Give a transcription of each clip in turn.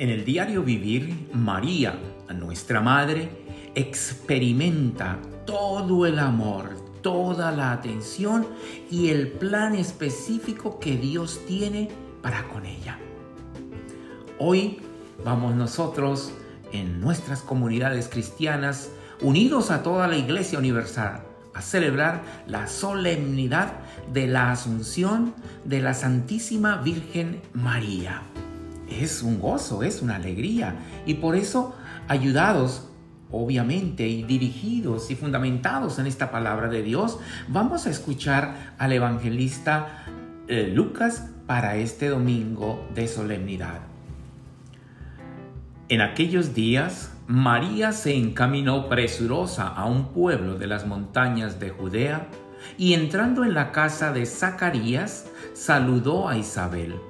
En el diario vivir, María, nuestra Madre, experimenta todo el amor, toda la atención y el plan específico que Dios tiene para con ella. Hoy vamos nosotros en nuestras comunidades cristianas, unidos a toda la Iglesia Universal, a celebrar la solemnidad de la Asunción de la Santísima Virgen María es un gozo, es una alegría. Y por eso, ayudados, obviamente, y dirigidos y fundamentados en esta palabra de Dios, vamos a escuchar al evangelista eh, Lucas para este domingo de solemnidad. En aquellos días, María se encaminó presurosa a un pueblo de las montañas de Judea y entrando en la casa de Zacarías, saludó a Isabel.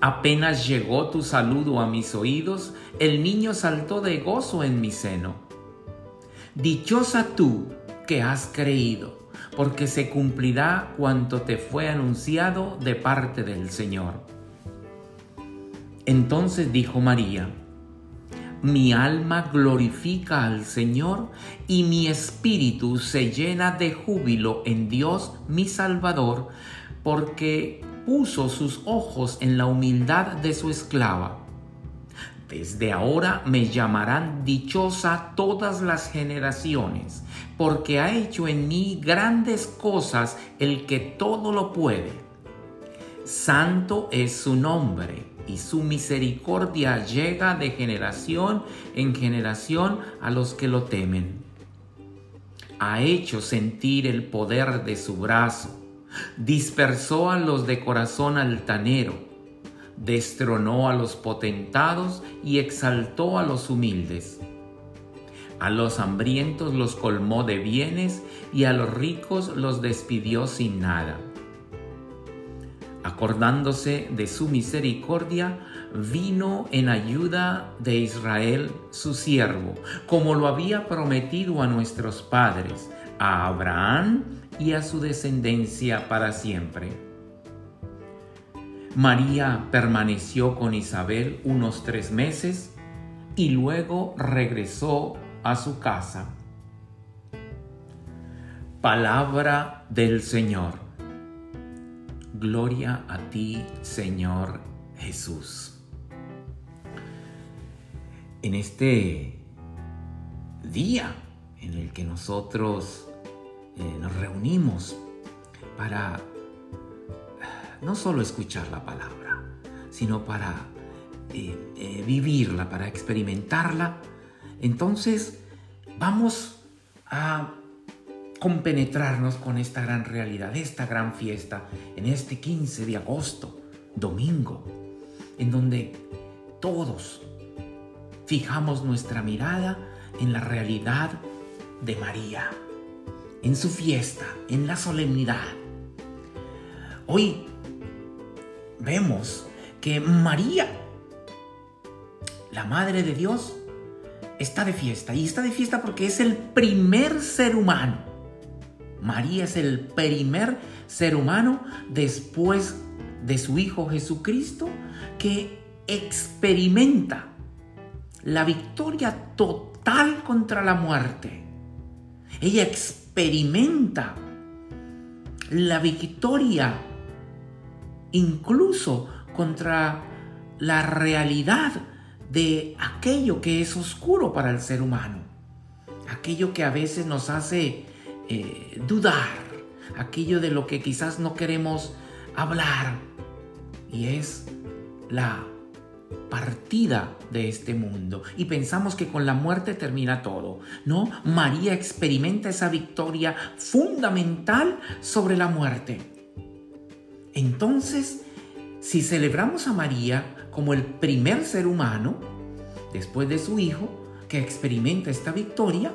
Apenas llegó tu saludo a mis oídos, el niño saltó de gozo en mi seno. Dichosa tú que has creído, porque se cumplirá cuanto te fue anunciado de parte del Señor. Entonces dijo María, mi alma glorifica al Señor y mi espíritu se llena de júbilo en Dios mi Salvador, porque puso sus ojos en la humildad de su esclava. Desde ahora me llamarán dichosa todas las generaciones, porque ha hecho en mí grandes cosas el que todo lo puede. Santo es su nombre, y su misericordia llega de generación en generación a los que lo temen. Ha hecho sentir el poder de su brazo dispersó a los de corazón altanero, destronó a los potentados y exaltó a los humildes. A los hambrientos los colmó de bienes y a los ricos los despidió sin nada. Acordándose de su misericordia, vino en ayuda de Israel su siervo, como lo había prometido a nuestros padres, a Abraham y a su descendencia para siempre. María permaneció con Isabel unos tres meses y luego regresó a su casa. Palabra del Señor. Gloria a ti, Señor Jesús. En este día en el que nosotros eh, nos reunimos para eh, no solo escuchar la palabra, sino para eh, vivirla, para experimentarla, entonces vamos a compenetrarnos con esta gran realidad, esta gran fiesta, en este 15 de agosto, domingo, en donde todos fijamos nuestra mirada en la realidad de María en su fiesta, en la solemnidad. Hoy vemos que María, la Madre de Dios, está de fiesta. Y está de fiesta porque es el primer ser humano. María es el primer ser humano después de su Hijo Jesucristo que experimenta la victoria total contra la muerte. Ella experimenta experimenta la victoria incluso contra la realidad de aquello que es oscuro para el ser humano, aquello que a veces nos hace eh, dudar, aquello de lo que quizás no queremos hablar, y es la partida de este mundo y pensamos que con la muerte termina todo. No, María experimenta esa victoria fundamental sobre la muerte. Entonces, si celebramos a María como el primer ser humano, después de su hijo, que experimenta esta victoria,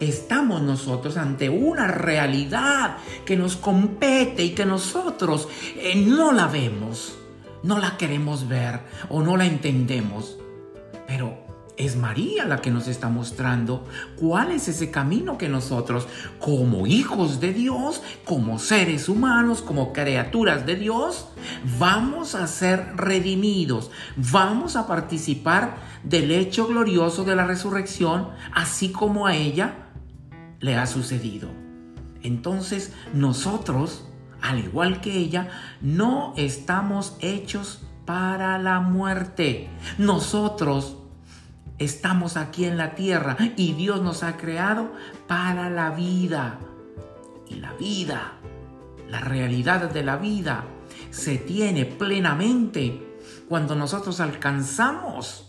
estamos nosotros ante una realidad que nos compete y que nosotros eh, no la vemos, no la queremos ver o no la entendemos. Pero es María la que nos está mostrando cuál es ese camino que nosotros, como hijos de Dios, como seres humanos, como criaturas de Dios, vamos a ser redimidos, vamos a participar del hecho glorioso de la resurrección, así como a ella le ha sucedido. Entonces nosotros, al igual que ella, no estamos hechos para la muerte. Nosotros estamos aquí en la tierra y Dios nos ha creado para la vida. Y la vida, la realidad de la vida, se tiene plenamente cuando nosotros alcanzamos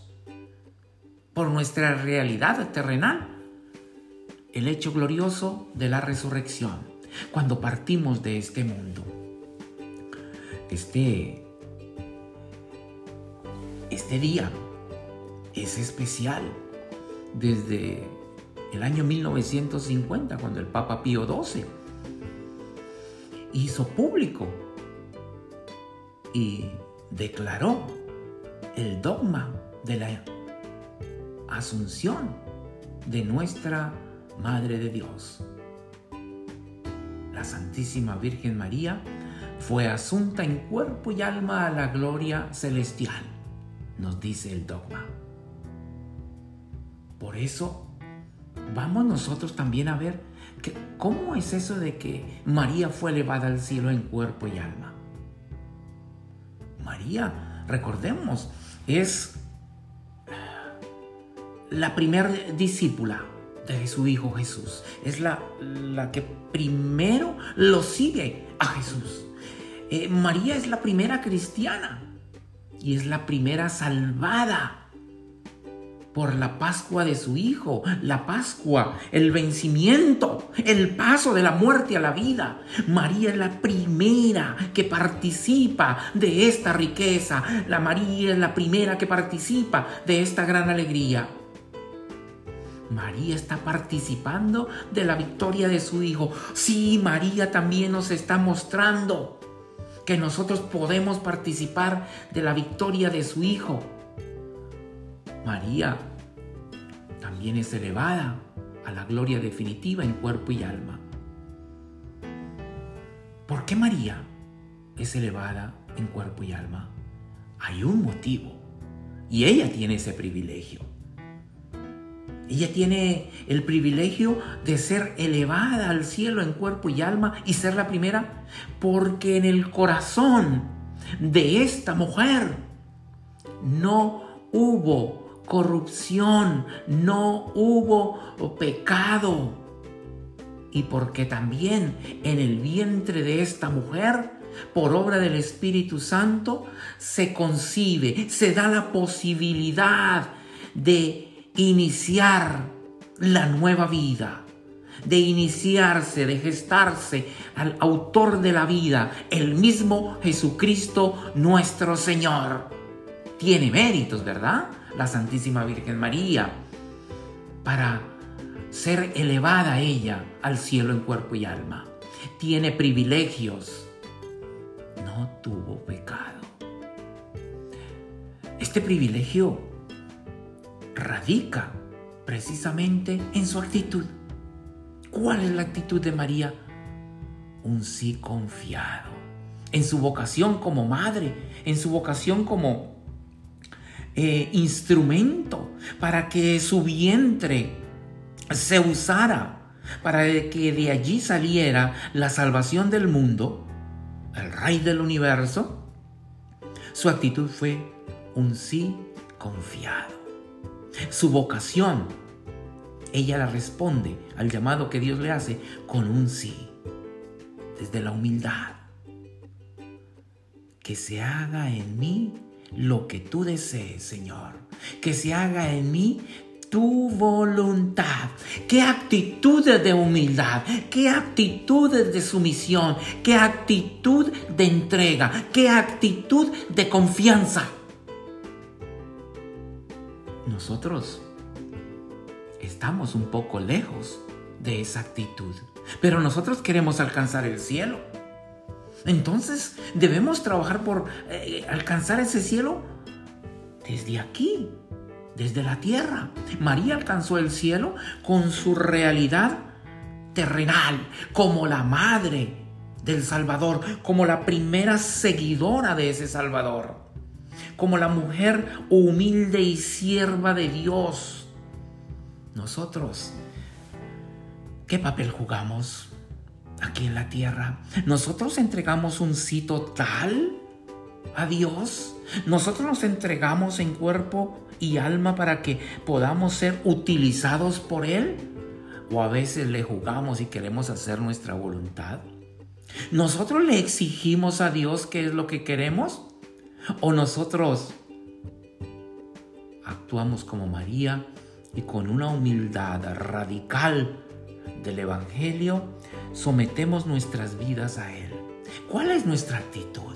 por nuestra realidad terrenal el hecho glorioso de la resurrección, cuando partimos de este mundo. Este, este día es especial desde el año 1950, cuando el Papa Pío XII hizo público y declaró el dogma de la asunción de nuestra Madre de Dios. Santísima Virgen María fue asunta en cuerpo y alma a la gloria celestial, nos dice el dogma. Por eso, vamos nosotros también a ver que, cómo es eso de que María fue elevada al cielo en cuerpo y alma. María, recordemos, es la primera discípula de su Hijo Jesús. Es la, la que primero lo sigue a Jesús. Eh, María es la primera cristiana y es la primera salvada por la Pascua de su Hijo, la Pascua, el vencimiento, el paso de la muerte a la vida. María es la primera que participa de esta riqueza. La María es la primera que participa de esta gran alegría. María está participando de la victoria de su Hijo. Sí, María también nos está mostrando que nosotros podemos participar de la victoria de su Hijo. María también es elevada a la gloria definitiva en cuerpo y alma. ¿Por qué María es elevada en cuerpo y alma? Hay un motivo y ella tiene ese privilegio. Ella tiene el privilegio de ser elevada al cielo en cuerpo y alma y ser la primera porque en el corazón de esta mujer no hubo corrupción, no hubo pecado. Y porque también en el vientre de esta mujer, por obra del Espíritu Santo, se concibe, se da la posibilidad de iniciar la nueva vida, de iniciarse, de gestarse al autor de la vida, el mismo Jesucristo nuestro Señor. Tiene méritos, ¿verdad? La Santísima Virgen María, para ser elevada ella al cielo en cuerpo y alma. Tiene privilegios. No tuvo pecado. Este privilegio radica precisamente en su actitud. ¿Cuál es la actitud de María? Un sí confiado. En su vocación como madre, en su vocación como eh, instrumento para que su vientre se usara, para que de allí saliera la salvación del mundo, el rey del universo. Su actitud fue un sí confiado su vocación, ella la responde al llamado que Dios le hace con un sí, desde la humildad. Que se haga en mí lo que tú desees, Señor. Que se haga en mí tu voluntad. Qué actitudes de humildad, qué actitudes de sumisión, qué actitud de entrega, qué actitud de confianza nosotros estamos un poco lejos de esa actitud. Pero nosotros queremos alcanzar el cielo. Entonces debemos trabajar por eh, alcanzar ese cielo desde aquí, desde la tierra. María alcanzó el cielo con su realidad terrenal, como la madre del Salvador, como la primera seguidora de ese Salvador, como la mujer humilde y sierva de Dios. Nosotros, ¿qué papel jugamos aquí en la tierra? Nosotros entregamos un sí total a Dios. Nosotros nos entregamos en cuerpo y alma para que podamos ser utilizados por Él. O a veces le jugamos y queremos hacer nuestra voluntad. ¿Nosotros le exigimos a Dios qué es lo que queremos? ¿O nosotros actuamos como María y con una humildad radical del Evangelio sometemos nuestras vidas a Él? ¿Cuál es nuestra actitud?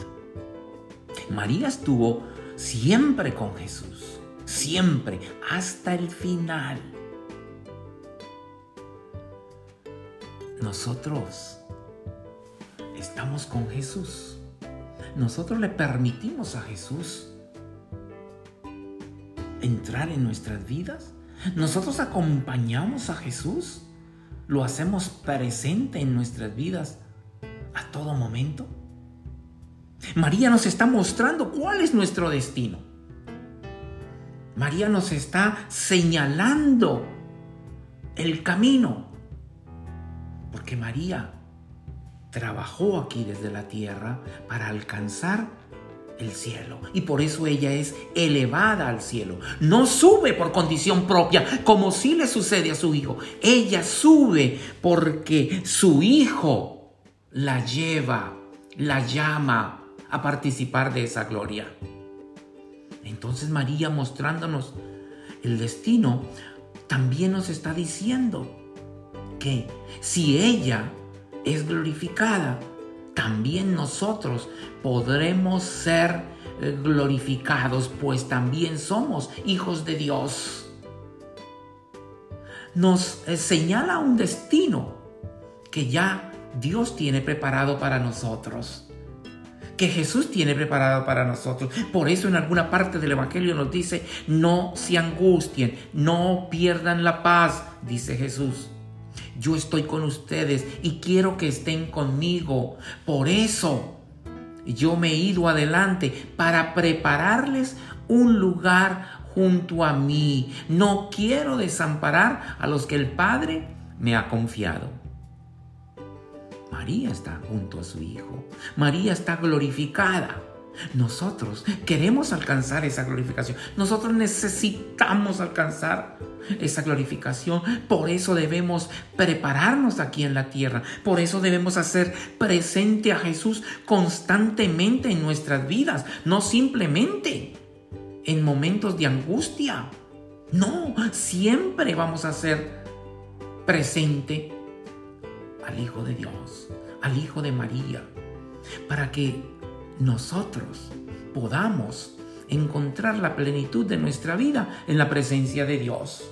María estuvo siempre con Jesús, siempre, hasta el final. Nosotros estamos con Jesús. Nosotros le permitimos a Jesús entrar en nuestras vidas. Nosotros acompañamos a Jesús. Lo hacemos presente en nuestras vidas a todo momento. María nos está mostrando cuál es nuestro destino. María nos está señalando el camino. Porque María trabajó aquí desde la tierra para alcanzar el cielo. Y por eso ella es elevada al cielo. No sube por condición propia, como si le sucede a su hijo. Ella sube porque su hijo la lleva, la llama a participar de esa gloria. Entonces María mostrándonos el destino, también nos está diciendo que si ella es glorificada, también nosotros podremos ser eh, glorificados, pues también somos hijos de Dios. Nos eh, señala un destino que ya Dios tiene preparado para nosotros que Jesús tiene preparado para nosotros. Por eso en alguna parte del Evangelio nos dice, no se angustien, no pierdan la paz, dice Jesús yo estoy con ustedes y quiero que estén conmigo. Por eso yo me he ido adelante para prepararles un lugar junto a mí. No quiero desamparar a los que el Padre me ha confiado. María está junto a su Hijo. María está glorificada. Nosotros queremos alcanzar esa glorificación. Nosotros necesitamos alcanzar esa glorificación. Por eso debemos prepararnos aquí en la tierra. Por eso debemos hacer presente a Jesús constantemente en nuestras vidas. No simplemente en momentos de angustia. No, siempre vamos a hacer presente al Hijo de Dios, al Hijo de María, para que nosotros podamos encontrar la plenitud de nuestra vida en la presencia de Dios,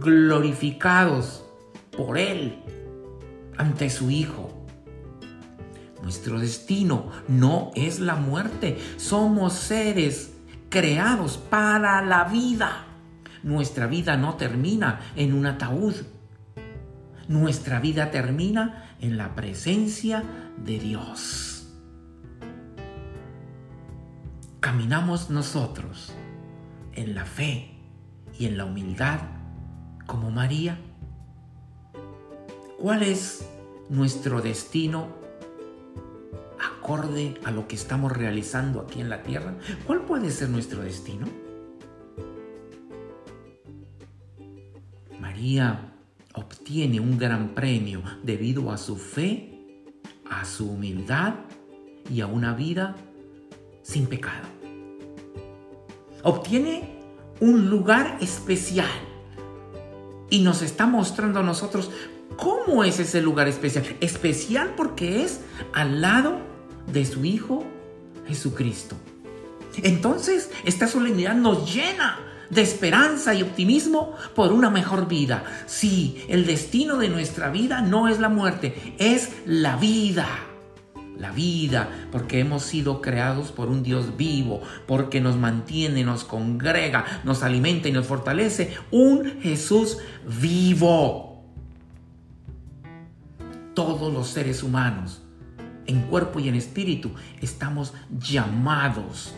glorificados por Él ante su Hijo. Nuestro destino no es la muerte, somos seres creados para la vida. Nuestra vida no termina en un ataúd. Nuestra vida termina en la presencia de Dios. Caminamos nosotros en la fe y en la humildad como María? ¿Cuál es nuestro destino acorde a lo que estamos realizando aquí en la tierra? ¿Cuál puede ser nuestro destino? María obtiene un gran premio debido a su fe, a su humildad y a una vida sin pecado obtiene un lugar especial y nos está mostrando a nosotros cómo es ese lugar especial. Especial porque es al lado de su Hijo Jesucristo. Entonces, esta solemnidad nos llena de esperanza y optimismo por una mejor vida. Sí, el destino de nuestra vida no es la muerte, es la vida. La vida, porque hemos sido creados por un Dios vivo, porque nos mantiene, nos congrega, nos alimenta y nos fortalece. Un Jesús vivo. Todos los seres humanos, en cuerpo y en espíritu, estamos llamados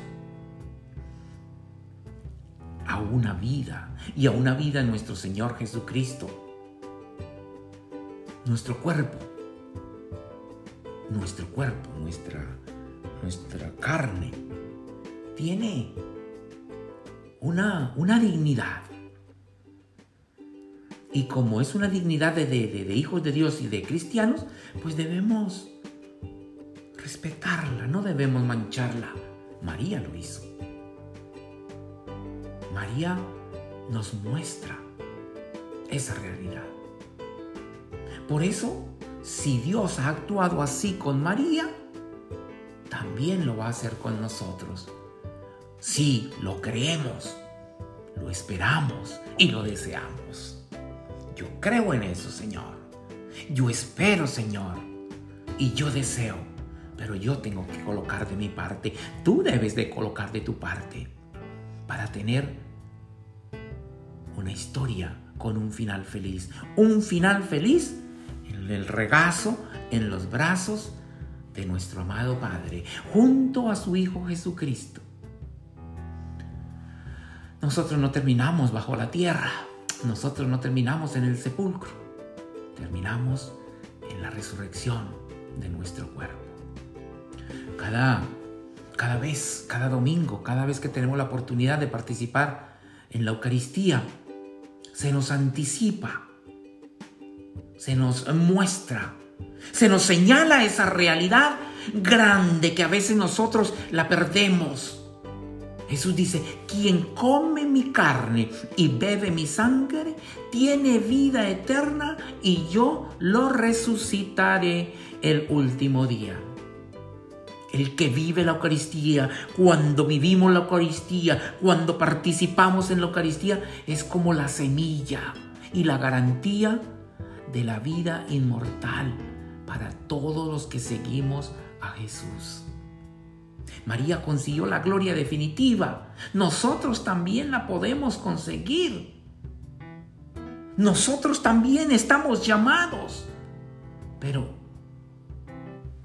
a una vida y a una vida en nuestro Señor Jesucristo. Nuestro cuerpo, nuestro cuerpo, nuestra, nuestra carne, tiene una, una dignidad. Y como es una dignidad de, de, hijos de Dios y de cristianos, pues debemos respetarla, no debemos mancharla. María lo hizo. María nos muestra esa realidad. Por eso, si Dios ha actuado así con María, también lo va a hacer con nosotros. Sí, lo creemos, lo esperamos y lo deseamos. Yo creo en eso, Señor. Yo espero, Señor. Y yo deseo. Pero yo tengo que colocar de mi parte. Tú debes de colocar de tu parte para tener una historia con un final feliz. Un final feliz el regazo, en los brazos de nuestro amado Padre, junto a su Hijo Jesucristo. Nosotros no terminamos bajo la tierra, nosotros no terminamos en el sepulcro, terminamos en la resurrección de nuestro cuerpo. Cada cada vez, cada domingo, cada vez que tenemos la oportunidad de participar en la Eucaristía, se nos anticipa, se nos muestra, se nos señala esa realidad grande que a veces nosotros la perdemos. Jesús dice, quien come mi carne y bebe mi sangre, tiene vida eterna y yo lo resucitaré el último día el que vive la Eucaristía, cuando vivimos la Eucaristía, cuando participamos en la Eucaristía, es como la semilla y la garantía de la vida inmortal para todos los que seguimos a Jesús. María consiguió la gloria definitiva. Nosotros también la podemos conseguir. Nosotros también estamos llamados. Pero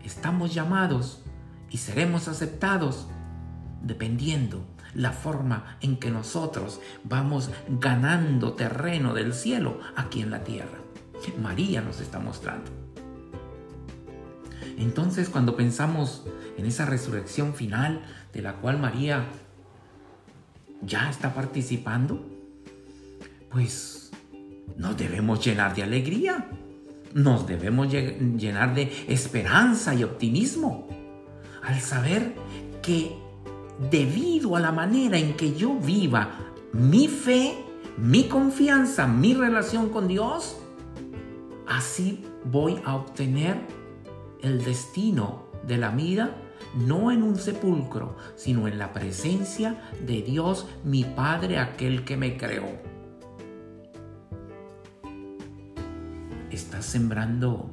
estamos llamados y seremos aceptados dependiendo la forma en que nosotros vamos ganando terreno del cielo aquí en la tierra. María nos está mostrando. Entonces cuando pensamos en esa resurrección final de la cual María ya está participando, pues nos debemos llenar de alegría, nos debemos llenar de esperanza y optimismo al saber que debido a la manera en que yo viva mi fe, mi confianza, mi relación con Dios, así voy a obtener el destino de la vida no en un sepulcro, sino en la presencia de Dios, mi Padre, aquel que me creó. ¿Estás sembrando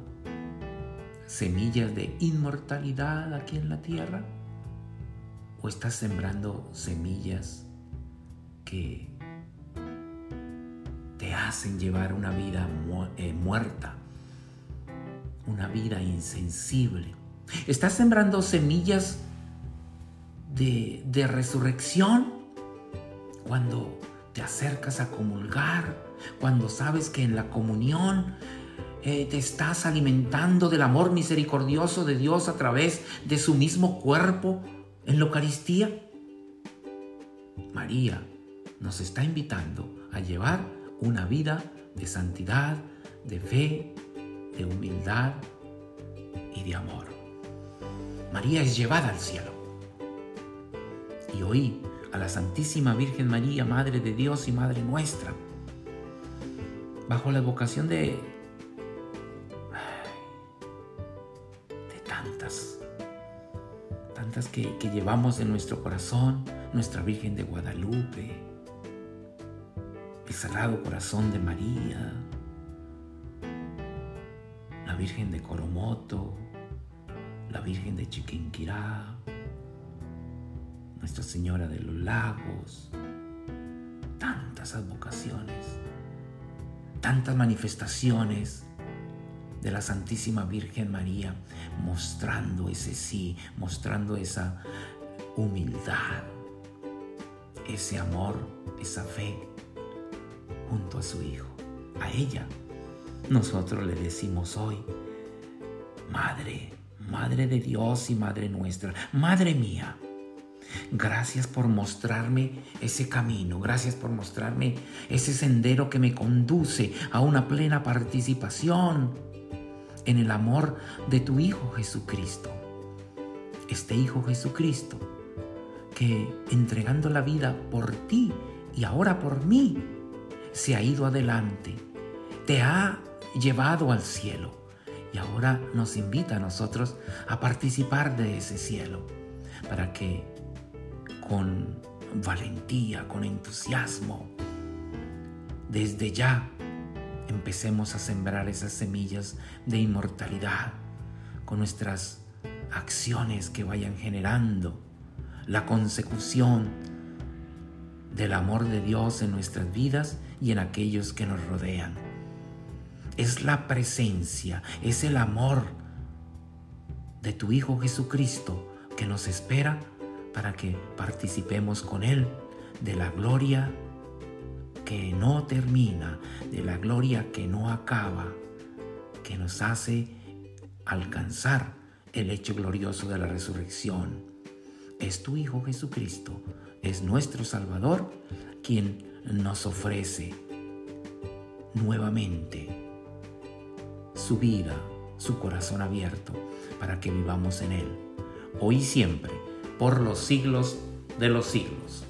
semillas de inmortalidad aquí en la tierra? ¿O estás sembrando semillas que hacen llevar una vida eh, muerta, una vida insensible? ¿Estás sembrando semillas de, resurrección cuando te acercas a comulgar, cuando sabes que en la comunión eh, te estás alimentando del amor misericordioso de Dios a través de su mismo cuerpo en la Eucaristía? María nos está invitando a llevar una vida de santidad, de fe, de humildad y de amor. María es llevada al cielo. Y hoy a la Santísima Virgen María, Madre de Dios y Madre nuestra, bajo la vocación de que, llevamos en nuestro corazón, nuestra Virgen de Guadalupe, Sagrado Corazón de María, la Virgen de Coromoto, la Virgen de Chiquinquirá, Nuestra Señora de los Lagos, tantas advocaciones, tantas manifestaciones de la Santísima Virgen María, mostrando ese sí, mostrando esa humildad, ese amor, esa fe junto a su Hijo, a ella. Nosotros le decimos hoy, Madre, Madre de Dios y Madre nuestra, Madre mía, Gracias por mostrarme ese camino, gracias por mostrarme ese sendero que me conduce a una plena participación en el amor de tu Hijo Jesucristo. Este Hijo Jesucristo que entregando la vida por ti y ahora por mí, se ha ido adelante, te ha llevado al cielo y ahora nos invita a nosotros a participar de ese cielo para que con valentía, con entusiasmo, desde ya empecemos a sembrar esas semillas de inmortalidad con nuestras acciones que vayan generando la consecución del amor de Dios en nuestras vidas y en aquellos que nos rodean. Es la presencia, es el amor de tu Hijo Jesucristo que nos espera para que participemos con Él de la gloria que no termina, de la gloria que no acaba, que nos hace alcanzar el hecho glorioso de la resurrección. Es tu Hijo Jesucristo, es nuestro Salvador quien nos ofrece nuevamente su vida, su corazón abierto, para que vivamos en Él, hoy y siempre por los siglos de los siglos.